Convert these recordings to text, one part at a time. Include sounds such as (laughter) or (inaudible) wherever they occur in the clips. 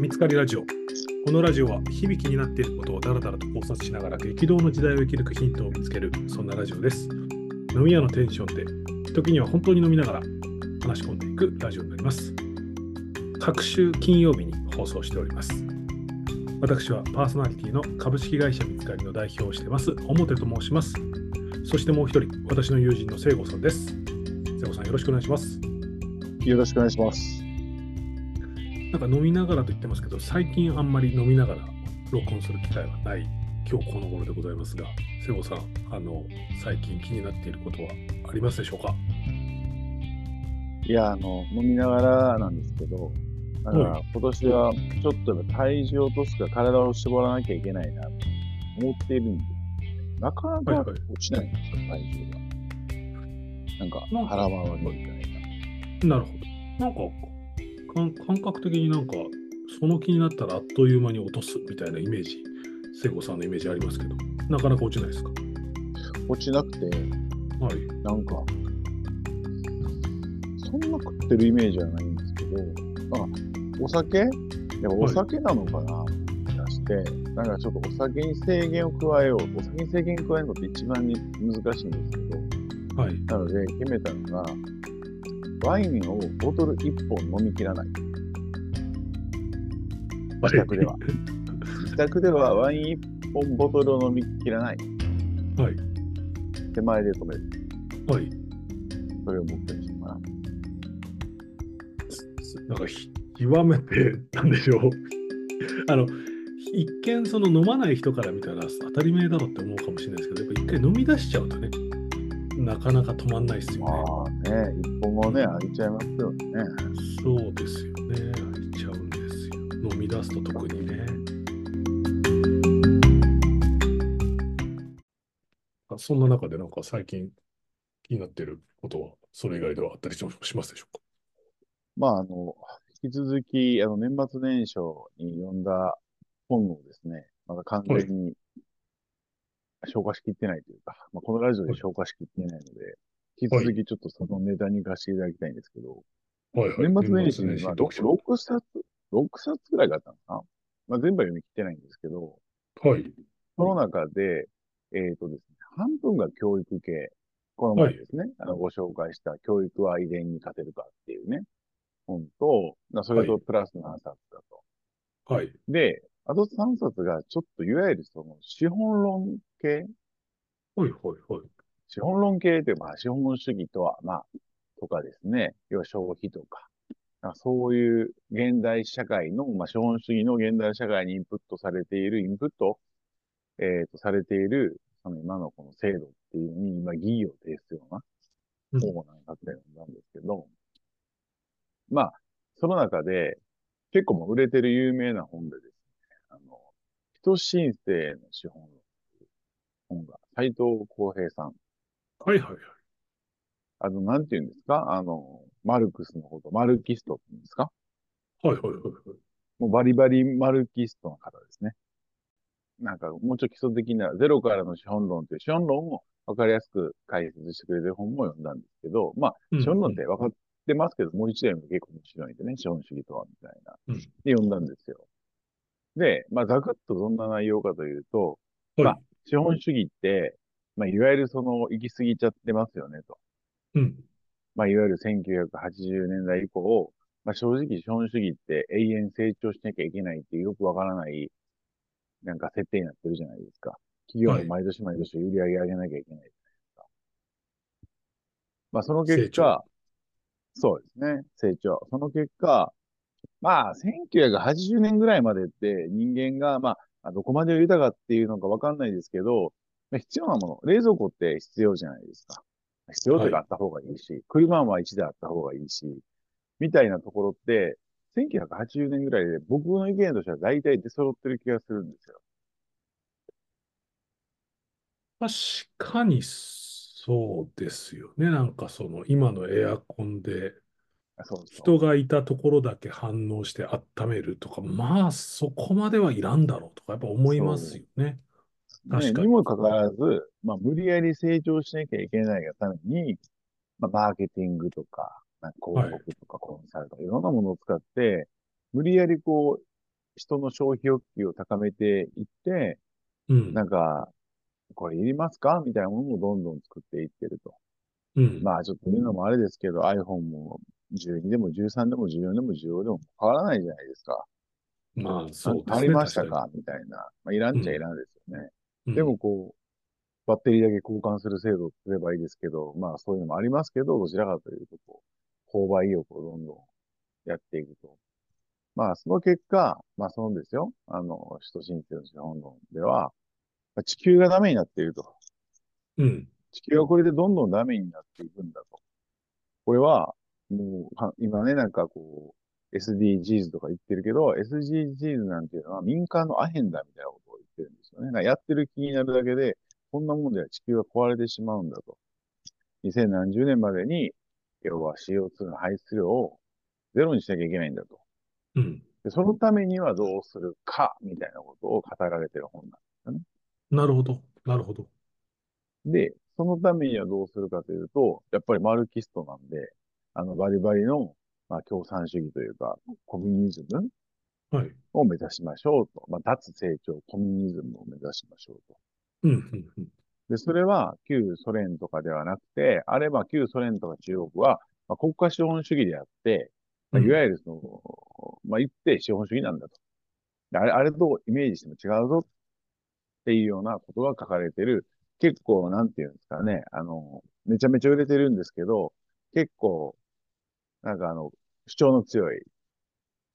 見つかりラジオ。このラジオは響きになっていることをダラダラと考察しながら激動の時代を生き抜くヒントを見つける、そんなラジオです。飲み屋のテンションで、時には本当に飲みながら話し込んでいくラジオになります。各週金曜日に放送しております。私はパーソナリティの株式会社見つかりの代表をしてます、表と申します。そしてもう一人、私の友人の聖子さんです。聖子さん、よろしくお願いします。よろしくお願いします。なんか飲みながらと言ってますけど、最近あんまり飲みながら録音する機会はない今日この頃でございますが、瀬尾さん、あの、最近気になっていることはありますでしょうか？いや、あの、飲みながらなんですけど、だからは今年はちょっと体重を落とすか体を絞らなきゃいけないなと思っているんで、なかなかはいはい落ちないんですよ、体重が。なんかなんか腹回りみたいな。なるほど。なんか、感感覚的になんか、その気になったらあっという間に落とすみたいなイメージ、聖子さんのイメージありますけど、なかなか落ちないですか？落ちなくて、はい。なんか、そんな食ってるイメージはないんですけど、あ、お酒？やお酒なのかな？って出して、なんかちょっとお酒に制限を加えよう。お酒に制限加えるのって一番に難しいんですけど、はい。なので決めたのが、ワインをボトル1本飲み切らない。自宅では。自宅ではワイン1本ボトルを飲み切らない。はい。手前で止める。はい。それを目標にしようかな。なんかひ極めてなんでしょうあの一見その飲まない人から見たら当たり前だろうって思うかもしれないですけどやっぱ一回飲み出しちゃうとねなかなか止まんないですよね。ああね、一本もね、開いちゃいますよね。そうですよね。開いちゃうんですよ。飲み出すと特にね。あそんな中でなんか最近気になってることはそれ以外ではあったりしますでしょうか？まあ、あの、引き続き、あの、年末年始に読んだ本をですね、まだ完全に消化しきってないというか、まあ、このラジオで消化しきってないので、引き続きちょっとそのネタに行かせていただきたいんですけど、はいはい年末年始に、まあ、読書 6, 冊、6冊ぐらいがあったのかな。まあ、全部は読み切ってないんですけど、はいその中で、えっ、とですね、半分が教育系。この前ですね、あの、ご紹介した教育は遺伝に勝てるかっていうね、本と、まあそれとプラス何冊だと。はいで、あと3冊がちょっといわゆるその資本論系？はいはいはい。資本論系って、まあ資本主義とは、まあ、とかですね、要は消費とか、まあそういう現代社会の、まあ資本主義の現代社会にインプットされている、インプット、えっ、と、されている、その今のこの制度っていうのに、今疑義を呈すようなうん。本をなんですけど、まあ、その中で、結構もう売れてる有名な本でですね、あの、人申請の資本論本が、斉藤浩平さん。はいはいはい。あの、なんて言うんですか？あの、マルクスのこと、マルキストって言うんですか？はいはいはいはい。もうバリバリマルキストの方ですね。なんか、もうちょっと基礎的な、ゼロからの資本論という資本論を分かりやすく解説してくれる本も読んだんですけど、まあ、うん資本論って分かってますけど、もう一度読むと結構面白いんでね、資本主義とは、みたいな。うん。で、読んだんですよ。で、まあ、ざくっとどんな内容かというと、はい。まあ資本主義って、まあ、いわゆるその、行き過ぎちゃってますよね、と。うんまあ、いわゆる1980年代以降、まあ、正直資本主義って永遠成長しなきゃいけないっていうよくわからない、なんか設定になってるじゃないですか。企業も毎年毎年売り上げ上げなきゃいけないじゃないですか。まあ、その結果、そうですね、成長。その結果、まあ、1980年ぐらいまでって人間が、まあ、どこまで豊かっていうのかわかんないですけど、まあ必要なもの、冷蔵庫って必要じゃないですか。必要というかあった方がいいし、車は1台あった方がいいし、みたいなところって、1980年ぐらいで僕の意見としては大体出揃ってる気がするんですよ。確かにそうですよね。なんかその今のエアコンで。人がいたところだけ反応して温めるとか、まあそこまではいらんだろうとかやっぱ思いますよね。確ね、かににもかかわらず、まあ、無理やり成長しなきゃいけないがために、まあ、マーケティングとか、なんか広告とかコンサルとか、いろんなものを使って、無理やりこう、人の消費欲求を高めていって、うん。なんか、これいりますか？みたいなものをどんどん作っていってると。うん。まあちょっと言うのもあれですけど、iPhone も12でも13でも14でも15でも変わらないじゃないですか。まあ、そうですね。足りました確かみたいな。まあ、いらんちゃいらんですよね。にでも、こう、バッテリーだけ交換する制度をすればいいですけど、まあそういうのもありますけど、どちらかというと、こう、購買意欲をどんどんやっていくと。まあその結果、まあそのですよ、あの、首都新生の資本論では、まあ地球がダメになっていると。うん。地球はこれでどんどんダメになっていくんだと。これは、もう、は今ね、なんかこう、SDGs とか言ってるけど、SDGs なんていうのは民間のアヘンだみたいなことを言ってるんですよね。やってる気になるだけで、こんなもんでは地球が壊れてしまうんだと。20何十年までに、要は CO2 の排出量をゼロにしなきゃいけないんだと。うん。でそのためにはどうするか、みたいなことを語られてる本なんなるほど。なるほど。で、そのためにはどうするかというと、やっぱりマルキストなんで、あの、バリバリの、まあ、共産主義というか、コミュニズムはい。を目指しましょうと。まあ、脱成長、コミュニズムを目指しましょうと。うん。うん。うん。で、それは旧ソ連とかではなくて、あれば旧ソ連とか中国は、まあ、国家資本主義であって、まあ、いわゆるその、まあ、言って資本主義なんだと。であれ、あれとイメージしても違うぞっていうようなことが書かれてる、結構、なんていうんですかね、あの、めちゃめちゃ売れてるんですけど、結構、なんかあの、主張の強い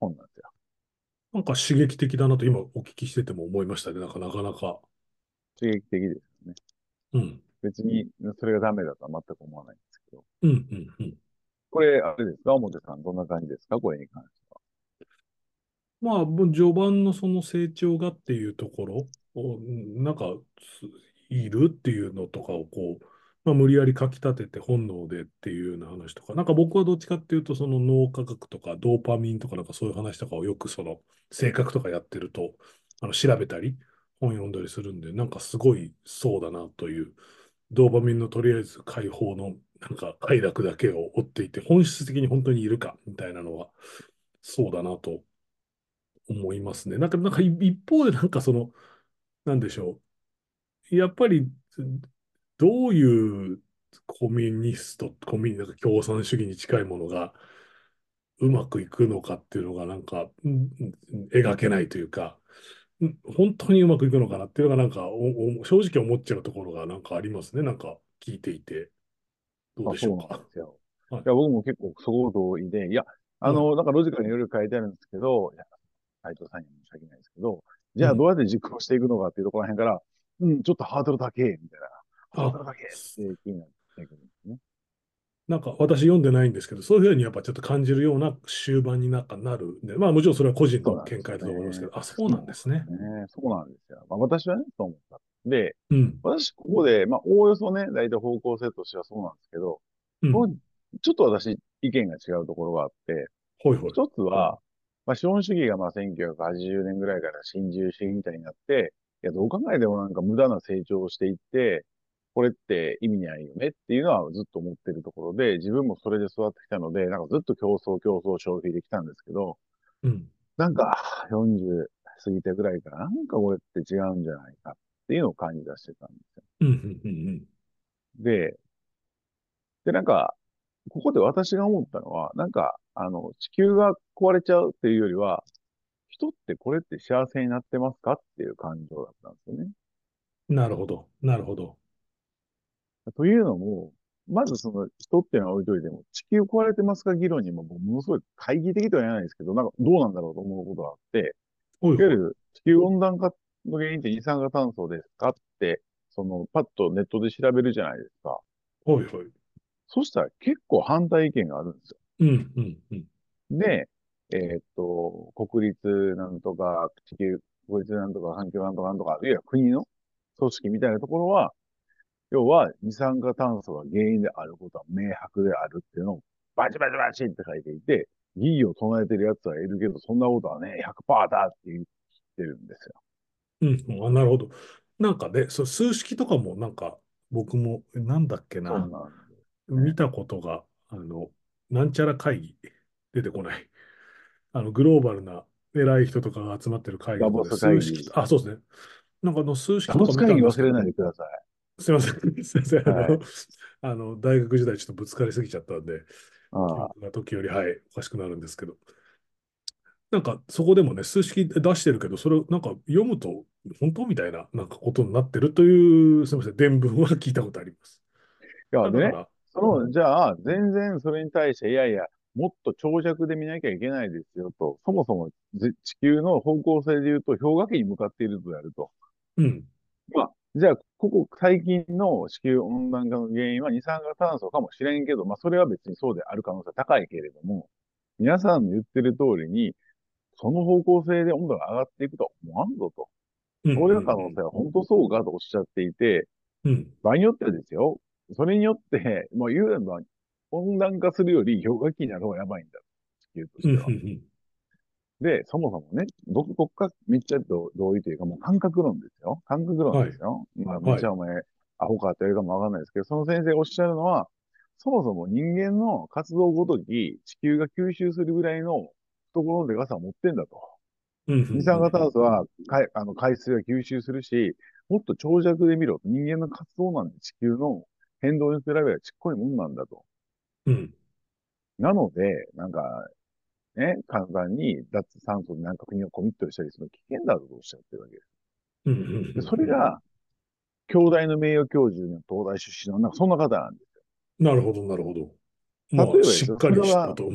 本なんですよ。なんか刺激的だなと今お聞きしてても思いましたね。なんかなかなか。刺激的ですね。うん。別にそれがダメだとは全く思わないんですけど。うん。うん。うん。これ、あれですか？表さん、どんな感じですか？これに関しては。まあ、もう序盤のその成長がっていうところを、うんなんか、すいるっていうのとかをこう、まあ、無理やり書き立てて本能でっていうような話とか、なんか僕はどっちかっていうと、その脳科学とかドーパミンとかなんかそういう話とかをよくその性格とかやってると、あの調べたり、本読んだりするんで、なんかすごいそうだなという、ドーパミンのとりあえず解放のなんか快楽だけを追っていて、本質的に本当にいるかみたいなのは、そうだなと思いますね。なんか、なんか一方でなんかその、なんでしょう。やっぱり、どういうコミュニスト、コミュニ、なんか共産主義に近いものがうまくいくのかっていうのがなんか、うんうん描けないというか、うん本当にうまくいくのかなっていうのがなんかおお正直思っちゃうところがなんかありますね。なんか聞いていて。どうあでしょうか？そうなんで。すよ。(laughs) はいいや、僕も結構そこ同意で、いや、あの、なんかロジカルにいろいろ書いてあるんですけど、いや、斉藤さんには申し訳ないですけど、じゃあうんどうやって実行していくのかっていうところら辺から、うん、ちょっとハードル高え、みたいな。ハードル高えって気になってくるんですね。なんか私読んでないんですけど、そういうふうにやっぱちょっと感じるような終盤になんかなるんで、まあもちろんそれは個人の見解だと思いますけど、あ、そうなんですね。ねそうなんですよ。まあ私はね、そう思った。で、うん。私ここで、まあおおよそね、大体方向性としてはそうなんですけど、うん。ちょっと私意見が違うところがあって、いほい。一つは、まあ、資本主義がまあ1980年ぐらいから新自由主義みたいになって、いや、どう考えてもなんか無駄な成長をしていって、これって意味ないよねっていうのはずっと思ってるところで、自分もそれで育ってきたので、なんかずっと競争競争消費できたんですけど、うん。なんか40過ぎてぐらいからなんかこれって違うんじゃないかっていうのを感じ出してたんですよ。うん。うん。うん。で、で、なんか、ここで私が思ったのは、なんか、あの、地球が壊れちゃうっていうよりは、人ってこれって幸せになってますかっていう感情だったんですよね。うん。なるほど。なるほど。というのも、まずその人っていうのは置いといても、地球壊れてますか議論にもものすごい懐疑的とは言わないですけど、なんかどうなんだろうと思うことがあって、ほいわゆる地球温暖化の原因って二酸化炭素ですかって、そのパッとネットで調べるじゃないですか。ほいほい。そしたら結構反対意見があるんですよ。うん。うん。うん。で、えーっと、国立なんとか、地球、国立なんとか、環境なんとかなんとか、いや、国の組織みたいなところは、要は二酸化炭素が原因であることは明白であるっていうのをバチバチバチって書いていて、疑義を唱えてる奴はいるけど、そんなことはね、100%だって言ってるんですよ。うん。うんあ、なるほど。なんかね、そう数式とかもなんか僕も、なんだっけな、そうなんです。見たことが、あの、なんちゃら会議、出てこない。あの、グローバルな偉い人とかが集まってる会議ダとか数式、あ、そうですね。なんかあの数式とか見たんですけど、ないでください。すいません。(laughs) すいません。あはいの、あの大学時代ちょっとぶつかりすぎちゃったんで、記あ時より、はい、おかしくなるんですけど。なんかそこでもね、数式出してるけど、それをなんか読むと本当みたいななんかことになってるという、すみません、伝聞は聞いたことあります。いや、でね、その、じゃあ、全然それに対して、いやいや、もっと長尺で見なきゃいけないですよと、そもそもじ地球の方向性で言うと、氷河期に向かっているとやると。うん、まあ、じゃあ、ここ最近の地球温暖化の原因は二酸化炭素かもしれんけど、まあ、それは別にそうである可能性は高いけれども、皆さんの言ってる通りに、その方向性で温度が上がっていくとは思わんぞと。うん、そういう可能性は本当そうかとおっしゃっていて、うん、場合によってはですよ、それによって、もう言うのは、温暖化するより氷河期になる方がやばいんだ。地球としうん、ては。うん、で、そもそもね、僕、僕がめっちゃ同同意というか、もう感覚論ですよ。感覚論ですよ。まあ、はいめっちゃお前、アホかって言われるかもわかんないですけど、その先生おっしゃるのは、そもそも人間の活動ごとき、地球が吸収するぐらいの懐のでかさを持ってんだと。うん、うん二酸化炭素はかいあの海水が吸収するし、もっと長尺で見ろと。人間の活動なんて地球の変動に比べればちっこいもんなんだと。うん、なので、なんか、ね、簡単に脱炭素になんか国をコミットしたりするの危険だとおっしゃってるわけです。うん、うんでそれが、京大の名誉教授の東大出身の、なんかそんな方なんですなるほど、なるほど。まあ例えば、しっかりしたと。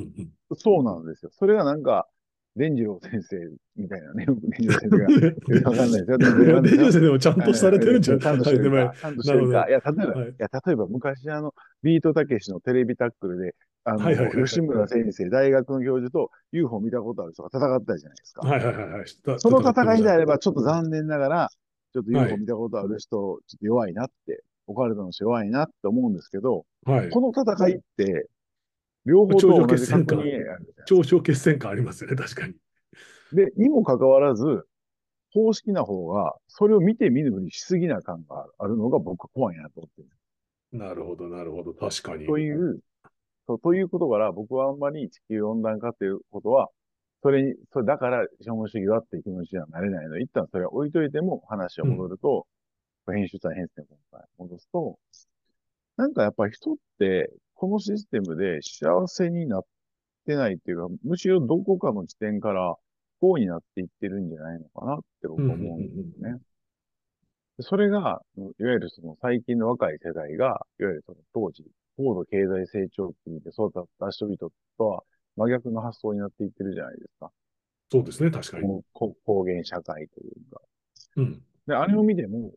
そうなんですよ。それがなんか、伝次郎先生みたいなね、よく伝次郎先生が、(laughs) わかんないですよ。いや、デジャ先生でもちゃんとされてるんじゃちゃんとしてるか。ちゃんとしてるか。いや、例えば、はいいや、例えば昔あの、ビートたけしのテレビタックルで、あの、はいはいはいはい吉村先生、大学の教授と UFO 見たことある人が戦ったじゃないですか。はいはいはいその戦いであれば。ば、ちょっと残念ながら、ちょっとはい UFO 見たことある人、ちょっと弱いなって、オカルトの人弱いなって思うんですけど、はい。この戦いって、両方とも同じ頂上決戦感ありますよね、確かに。で、にもかかわらず、公式な方が、それを見て見ぬふりしすぎな感があるのが僕は怖いなと思ってる。なるほど、なるほど。確かに。という、そうということから、僕はあんまり地球温暖化っていうことは、それに、それだから資本主義はっていう気持ちにはなれないので、一旦それは置いといても話を戻ると、編集者編成今回戻すと、なんかやっぱり人って、このシステムで幸せになってないっていうか、むしろどこかの地点から不幸になっていってるんじゃないのかなって僕は思うんですよね。でそれが、いわゆるその最近の若い世代が、いわゆるその当時、高度経済成長期で育った人々とは真逆の発想になっていってるじゃないですか。そうですね、確かに。この高原社会というか。うん。で、あれを見ても、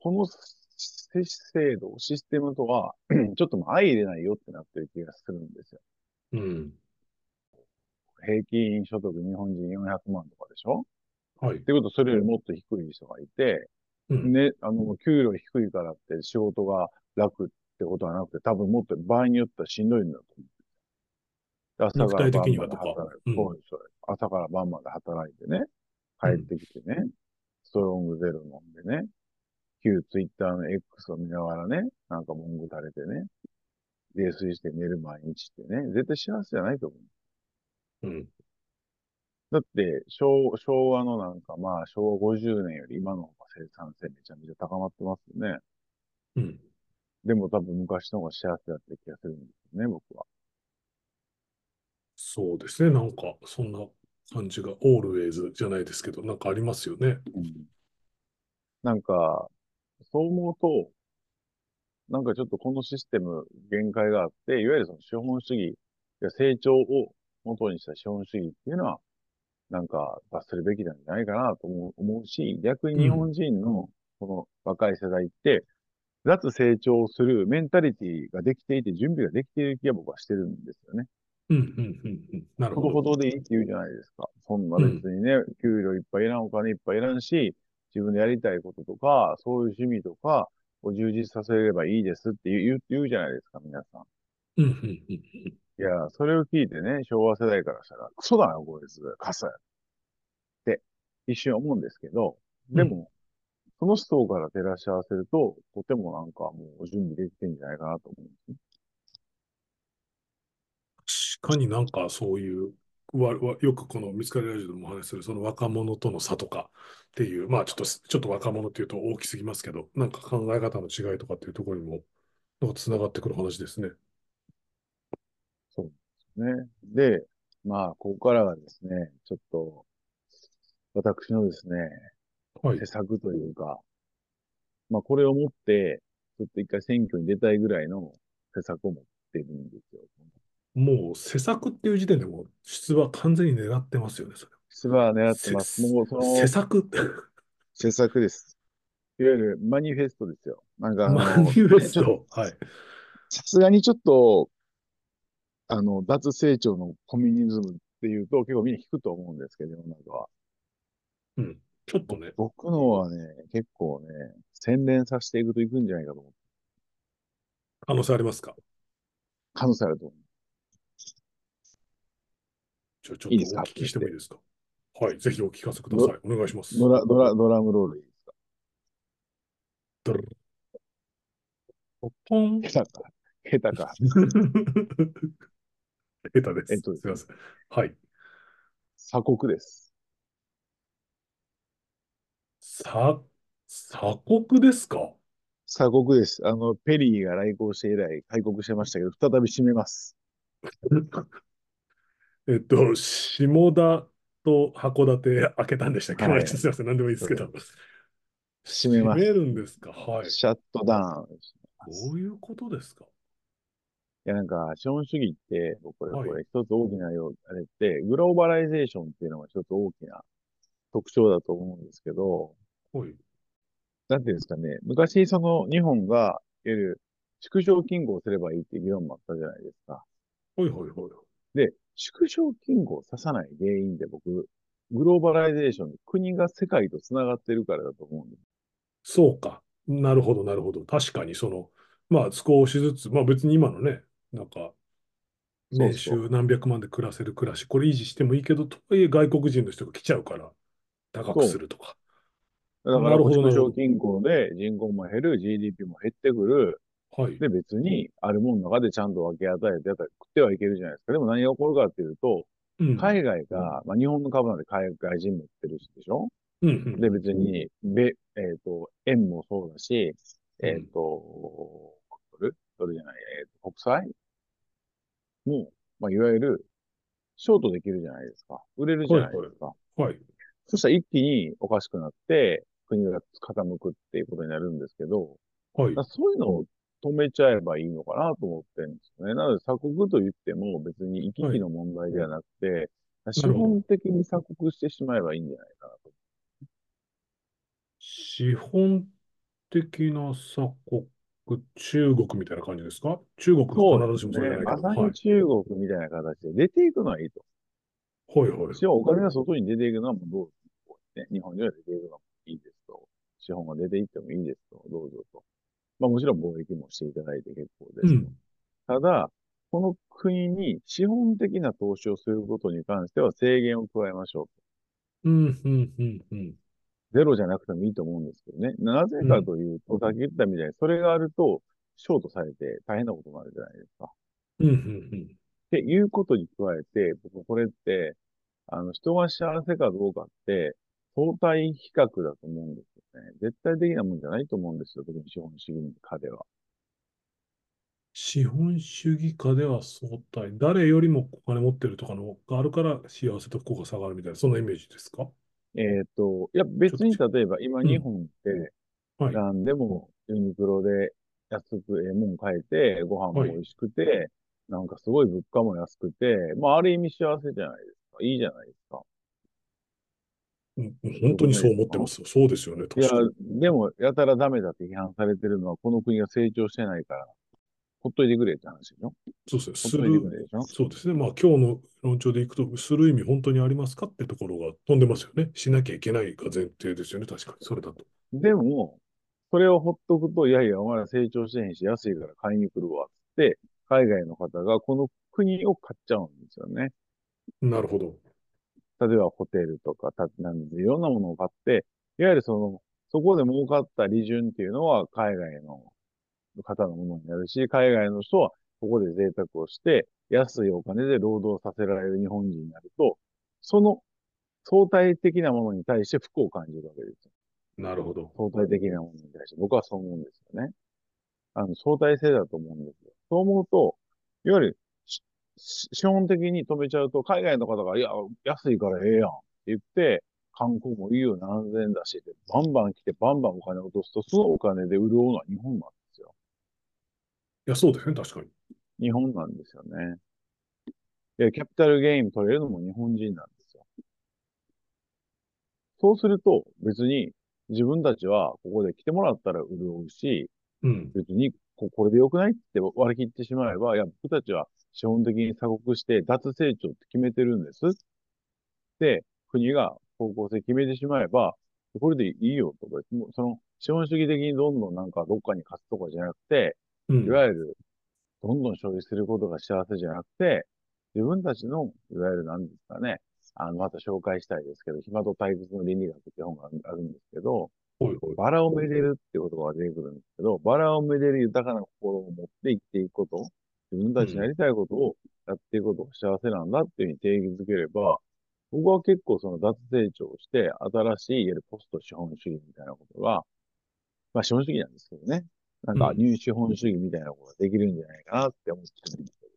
この制度、システムとは、(clears throat) ちょっと相入れないよってなってる気がするんですよ。うん。平均所得日本人400万とかでしょ？はいっ。てことはそれよりもっと低い人がいて、うん。ね、あの、給料低いからって仕事が楽ってことはなくて、多分もっと場合によってはしんどいんだと思う。朝から晩まで働いうんそうですそう朝から晩まで働いてね、帰ってきてね、ストロングゼロ飲んでね、旧ツイッターの X を見ながらね、なんか文句垂れてね、泥酔して寝る毎日ってね、絶対幸せじゃないと思う。うん。だって、昭昭和のなんか、まあ、昭和50年より今の方が生産性めちゃめちゃ高まってますよね。うん。でも多分昔の方が幸せだった気がするんですよね、僕は。そうですね、なんか、そんな感じが、オールウェイズじゃないですけど、なんかありますよね。なんか、そう思うと、なんかちょっとこのシステム限界があって、いわゆるその資本主義や成長を元にした資本主義っていうのは、なんか罰するべきなんじゃないかなと思うし、逆に日本人のこの若い世代って、脱成長するメンタリティができていて、準備ができている気が僕はしてるんですよね。うん、うん、うん、うん。なるほほど。どほどでいいって言うじゃないですか。そんな別にね、給料いっぱいいらん、お金いっぱいいらんし、自分でやりたいこととか、そういう趣味とかを充実させればいいですって言う言うじゃないですか、皆さん。うん、うん、うん。いや、それを聞いてね、昭和世代からしたら、クソだよ、こいつ、カスや。って、一瞬思うんですけど、でも、その人から照らし合わせると、とてもなんかもう準備できてんじゃないかなと思うんですね。確かになんかそういうわわよくこの見つかりラジオでもお話しする、その若者との差とかっていう、まあちょっと、ちょっと若者っていうと大きすぎますけど、なんか考え方の違いとかっていうところにも、なんかつながってくる話ですね。ね。で、まあ、ここからがですね、ちょっと、私のですね、はい施。策というか、まあ、これを持って、ちょっと一回選挙に出たいぐらいの施策を持ってるんですよ。もう施策っていう時点でもう出馬完全に狙ってますよね、それ。出馬は狙ってます。せもうその施策施策です。いわゆるマニフェストですよ。なんかマニフェスト。はい。さすがにちょっと、あの、脱成長のコミュニズムっていうと結構みんな引くと思うんですけど、世の中は。うん。ちょっとね、僕のはね、結構ね、洗練させていくといくんじゃないかと思う。可能性ありますか？可能性あると思う。じゃあちょっとお聞きしてもいいですか？はい。ぜひお聞かせください。お願いします。ドラ、ドラ、ドラムロールいいですか？ドルルポン。下手か。下手か。(laughs) 下手です。えっとすみません。はい。鎖国です。さ、鎖国ですか？鎖国です。あの、ペリーが来航して以来開国してましたけど、再び閉めます。(laughs) えっと、下田と函館開けたんでしたっけ、はい (laughs) すみません。何でもいいですけど。閉めます閉めるんですか？はい。シャットダウン。どういうことですか？いや、なんか、資本主義って、僕これ、はいこれ一つ大きなよう、あれって、グローバライゼーションっていうのが一つ大きな特徴だと思うんですけど、はい。なんていうんですかね、昔、その、日本が、いわゆる、縮小均衡すればいいっていう議論もあったじゃないですか。はいはいはい。で、縮小均衡をささない原因で僕、グローバライゼーションで国が世界と繋がってるからだと思うんです。そうか。なるほど、なるほど。確かに、その、まあ、少しずつ、まあ別に今のね、なんか、年収何百万で暮らせる暮らし、これ維持してもいいけど、とはいえ外国人の人が来ちゃうから、高くするとか。だから、なるほどな縮るほど小均衡で人口も減る、GDP も減ってくる。はい。で、別に、あるものの中でちゃんと分け与えてやったら食ってはいけるじゃないですか。でも何が起こるかっていうと、うん。海外が、まあ日本の株なんて海外人持ってるしでしょ？うんうん。で、別に、べ、えっ、と、円もそうだし、えっ、うんと、ドル？ドルじゃない、えーと、国債？も、まあ、いわゆる、ショートできるじゃないですか。売れるじゃないですか。はい。そしたら一気におかしくなって、国が傾くっていうことになるんですけど、はい。そういうのを止めちゃえばいいのかなと思ってるんですよね。なので鎖国と言っても別に行き来の問題ではなくて、資本的に鎖国してしまえばいいんじゃないかなと。資本的な鎖国、中国みたいな感じですか？中国が必ずしもそうじゃないけど。まさはいに。中国みたいな形で出ていくのはいいと。はいはい。私はお金が外に出ていくのはもうどうぞ、ね。日本には出ていくのもいいですと。資本が出ていってもいいですと。どうぞと。まあもちろん貿易もしていただいて結構です。うん。ただ、この国に資本的な投資をすることに関しては制限を加えましょう。うん、うん、うん、うん。ゼロじゃなくてもいいと思うんですけどね。なぜかというと、さっき言ったみたいに、それがあると、ショートされて大変なことになるじゃないですか。うん、うん、うん。っていうことに加えて、僕これって、あの、人が幸せかどうかって、相対比較だと思うんですよね。絶対的なもんじゃないと思うんですよ。特に資本主義下では。資本主義下では相対。誰よりもお金持ってるとかのがあるから幸せと不幸が下がるみたいな、そんなイメージですか？えっと、いや、別に例えば今うん日本って、はい。何でもユニクロで安くええもん買えて、ご飯も美味しくて、なんかすごい物価も安くて、まあある意味幸せじゃないですか。いいじゃないですか。うん本当にそう思ってますよ。そうですよね。いや確かに。、でも、やたらダメだって批判されてるのは、この国が成長してないから、ほっといてくれって話でしょそうですね。そうですね。まあ今日の論調でいくと、する意味本当にありますかってところが飛んでますよね。しなきゃいけないが前提ですよね。確かに。それだと。でも、それをほっとくと、いやいや、お前ら成長してへんし、安いから買いに来るわ、つって、海外の方がこの国を買っちゃうんですよね。なるほど。例えばホテルとか、たなんでいろんなものを買って、いわゆるその、そこで儲かった利潤っていうのは海外の方のものになるし、海外の人はここで贅沢をして、安いお金で労働させられる日本人になると、その相対的なものに対して不幸を感じるわけですよ。なるほど。相対的なものに対して。僕はそう思うんですよね。あの、相対性だと思うんですよ。そう思うと、いわゆる、資本的に止めちゃうと、海外の方が、いや、安いからええやんって言って、観光もいいよ、何千円だし、バンバン来て、バンバンお金を落とすと、そのお金で潤うのは日本なんでや、そうですね、確かに。日本なんですよね。で、キャピタルゲイン取れるのも日本人なんですよ。そうすると、別に自分たちはここで来てもらったら潤うし、うん。別にここれで良くないって割り切ってしまえば、いや、僕たちは資本的に鎖国して脱成長って決めてるんです。で、国が方向性決めてしまえば、これでいいよとか、その資本主義的にどんどんなんかどっかに勝つとかじゃなくて、うん、いわゆるどんどん消費することが幸せじゃなくて、自分たちの、いわゆる何ですかね、あの、また紹介したいですけど、暇と退屈の倫理学って本があるんですけど、ほいほいバラをめでるって言葉が出てくるんですけど、バラをめでる豊かな心を持って生きていくこと、自分たちのやりたいことをやっていくことが幸せなんだっていうふうに定義づければ、僕は結構その脱成長して、新しい、いわゆるポスト資本主義みたいなことが、まあ資本主義なんですけどね。なんか、入資本主義みたいなことができるんじゃないかなって思ってるんですけど、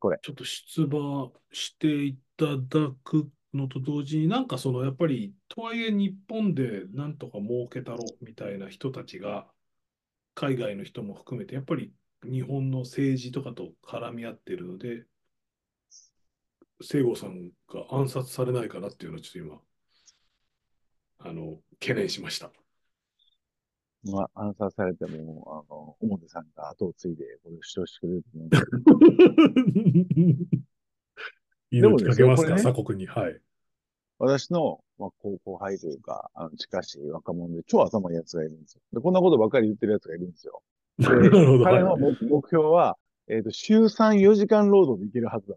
これ。ちょっと出馬していただくのと同時に、なんかそのやっぱり、とはいえ日本でなんとか儲けたろみたいな人たちが、海外の人も含めて、やっぱり日本の政治とかと絡み合ってるので、聖郷さんが暗殺されないかなっていうのをちょっと今、あの、懸念しました。まあ、暗殺されても、あの、表さんが後を継いで、これを主張してくれると思うんで。(laughs) 命かけますか、ね、鎖国に。はい。私の、まあ、高校輩というか、あの、近しい若者で超頭いい奴がいるんですよ。で、こんなことばっかり言ってる奴がいるんですよ。(laughs) なるほど。彼の目標は、えっ、ー、と、週3、4時間労働でいけるはずだ。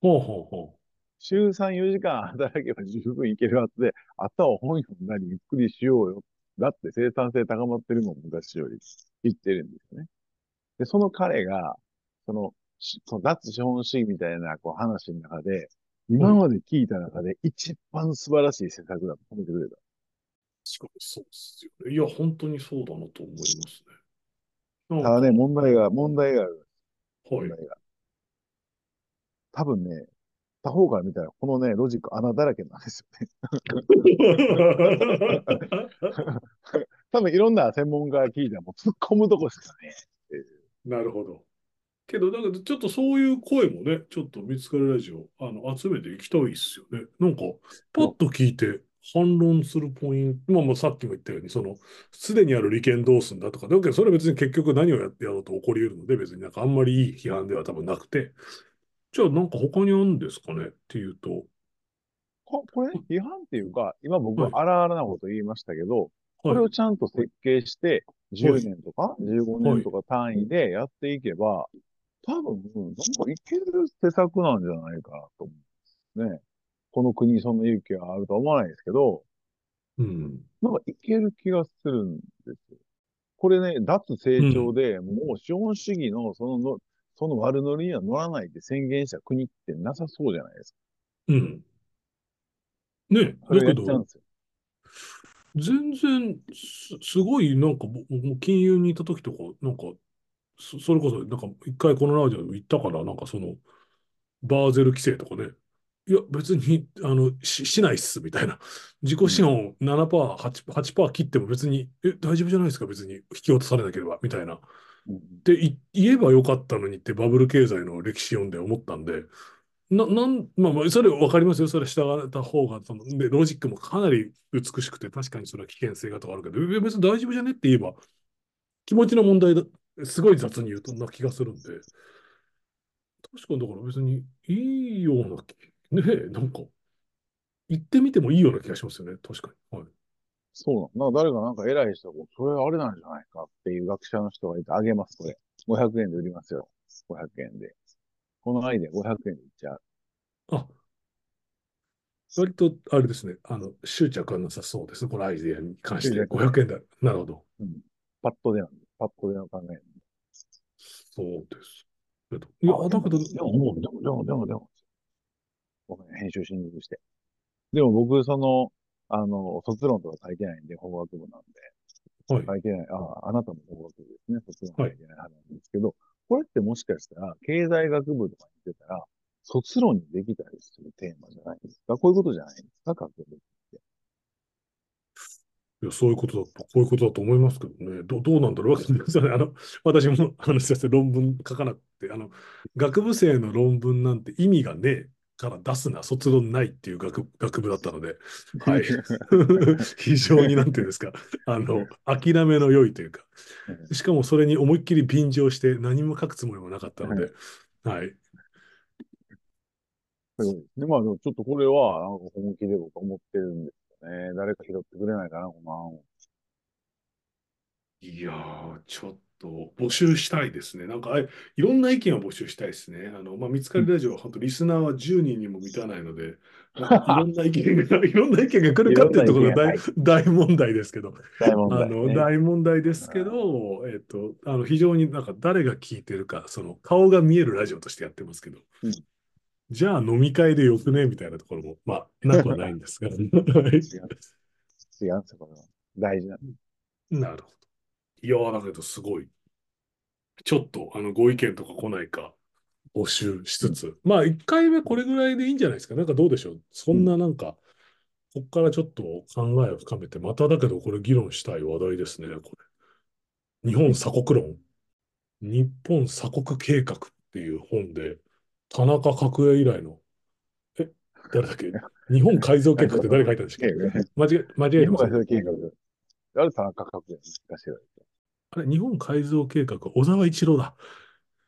ほうほうほう。週3、4時間働けば十分いけるはずで、あとは本読んだりゆっくりしようよ。だって生産性高まってるもん、昔より。言ってるんですよね。で、その彼が、その、その脱資本主義みたいなこう話の中で、今まで聞いた中で一番素晴らしい施策だと褒めてくれた。確かにそうですよね。いや、本当にそうだなと思いますね。ただね、問題が、問題がある。はい。問題が。多分ね、他方から見たら、このね、ロジック穴だらけなんですよね。多分いろんな専門家が聞いたら、も突っ込むとこですかね。なるほど。けど、だけど、ちょっとそういう声もね、ちょっと見つかるラジオ、あの、集めていきたいっすよね。なんか、パッと聞いて反論するポイント、まあ、もうさっきも言ったように、その、すでにある利権どうすんだとか、だけど、それは別に結局何をやってやろうと起こり得るので、別になんかあんまりいい批判では多分なくて、じゃあなんか他にあるんですかねっていうと。ここれ、批判っていうか、今僕は荒々なこと言いましたけど、はい、これをちゃんと設計して、10年とか15年とか単位でやっていけば、多分、なんかいける施策なんじゃないかなと思うんですね。この国にそんな勇気があるとは思わないですけど、うん。なんかいける気がするんですよ。これね、脱成長で、もう資本主義のそののその悪乗りには乗らないって宣言した国ってなさそうじゃないですか。うん。ね、だけど、全然す、すごい、なんか、もう金融にいた時とか、なんか、そそれこそ、なんか、一回このラジオで言ったから、なんかその、バーゼル規制とかね、いや、別に、あの、し、しないっす、みたいな。自己資本7%、8%、8%切っても別に、え、大丈夫じゃないですか、別に引き落とされなければ、みたいな。って言えばよかったのにってバブル経済の歴史読んで思ったんで、な、なん、まあまあ、それ分かりますよ。それ従った方が、その、で、ロジックもかなり美しくて、確かにそれは危険性がとかあるけど、別に大丈夫じゃねって言えば、気持ちの問題だ、すごい雑に言うとな気がするんで、確かにだから別にいいような、ね、なんか、言ってみてもいいような気がしますよね。確かに。はい。そうなの。誰かなんか偉い人が、それあれなんじゃないかっていう学者の人がいて、あげます、これ。500円で売りますよ。500円で。このアイデア500円で売っちゃう。あ、割と、あれですね。あの、執着はなさそうです。このアイデアに関して500円だ。なるほど。うん。パッとでなんで、パッとでの考えそうですいや、だけど、でも、でも、でも、でも、でも、僕ね、編集しにくくして。でも僕、その、あの、卒論とか書いてないんで、法学部なんで。はい書いてない。あ、あなたも法学部ですね。卒論書いてないはずなんですけど、これってもしかしたら、経済学部とかに行ってたら、卒論にできたりするテーマじゃないですか。こういうことじゃないですか、学部。いや、そういうことだと、こういうことだと思いますけどね。どどうなんだろう。あの、私も、あの、先生、論文書かなくて、あの、学部生の論文なんて意味がねえから出すな、卒論ないっていう学学部だったので、(laughs) はい。非常になんていうんですか、あの、諦めの良いというか、しかもそれに思いっきり便乗して何も書くつもりもなかったので、はい。ですね。まあでもちょっとこれは、なんか本気で僕は思ってるんですよね。誰か拾ってくれないかな、この案を。いやー、ちょっと募集したいですね。なんか、あいいろんな意見を募集したいですね。あの、まあ、見つかりラジオは本当リスナーは10人にも満たないので、いろんな意見が、(laughs) いろんな意見が来るかっていうところが (laughs) 大大問題ですけど、大問あの、題ね。大問題ですけど、えっと、あの、非常になんか誰が聞いてるか、その顔が見えるラジオとしてやってますけどうん、じゃあ飲み会でよくね？みたいなところも、まあ、なくはないんですが。(laughs) はい違うんです。違うんですよ、これは。大事な。なるほど。いやー、だけどすごい。ちょっと、あの、ご意見とか来ないか、募集しつつ。まあ、1回目これぐらいでいいんじゃないですか。なんかどうでしょう。そんななんか、こっからちょっと考えを深めて、まただけどこれ議論したい話題ですね、これ。日本鎖国論。日本鎖国計画っていう本で、田中角栄以来の、え、誰だっけ？日本改造計画って誰書いたんでしたっけ？間違え、間違え日本改てません造計画。ある田中角栄難しいわあれ、日本改造計画、小沢一郎だ。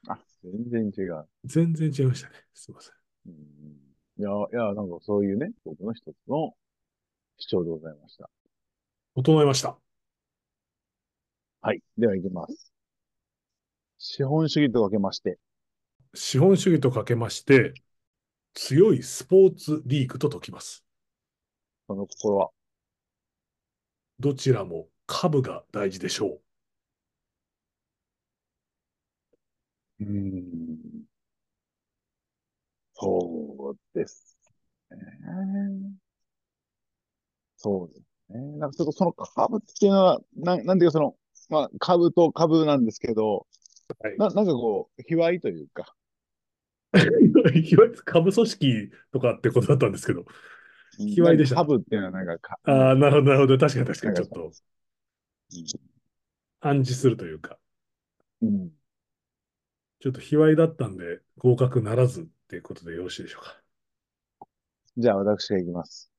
あ、全然違う。全然違いましたね。すみません。うんいや、いや、なんかそういうね、僕の一つの主張でございました。整えました。はい。では行きます。資本主義とかけまして、資本主義とかけまして、強いスポーツリーグと解きます。その心は、どちらも株が大事でしょうーん。そうですね。そうですね。なんかちょっとその株っていうのは、なん、なんていうかその、まあ株と株なんですけど、う。はい。な、なんかこう、卑猥というか、いわゆる株組織とかってことだったんですけど。卑猥でした株っていうのはなんかか、ああ、なるほど、なるほど。確かに確かにちょっとうん暗示するというか、うん。ちょっと卑猥だったんで合格ならずっていうことでよろしいでしょうか。じゃあ私がいきます。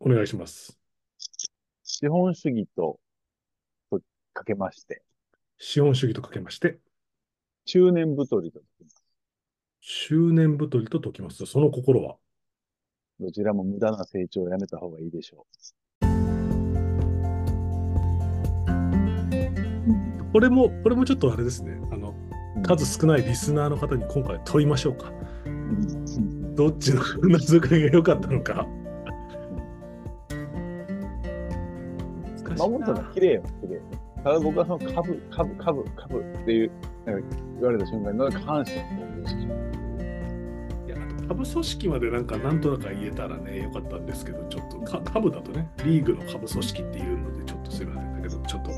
お願いします。資本主義と、とかけまして、資本主義とかけまして、中年太りと解きます。執念太りと解きますと、その心は、どちらも無駄な成長をやめた方がいいでしょこれも、これもちょっとあれですね。あの、う。数少ないリスナーの方に今回問いましょうか。うんどっちの謎かりが良かったのか。守るのな綺麗よ、綺麗。ただ僕はその株、株、株、株っていう、なんか言われた瞬間に、なんか反射を起こしてしまういやあと株組織までなんかなんとなく言えたらね、良かったんですけど、ちょっとか株だとね、リーグの株組織っていうので、ちょっとすいませんだけど、ちょっと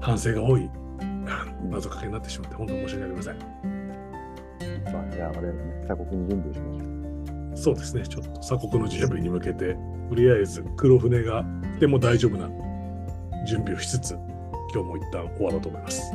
反省が多いあ (laughs) 謎かけになってしまって、本当に申し訳ありません。まあ、じゃあ、我々ね、鎖国に準備をしましょう。そうですね、ちょっと鎖国の準備に向けて、とりあえず黒船が来ても大丈夫な準備をしつつ、今日も一旦終わろうと思います。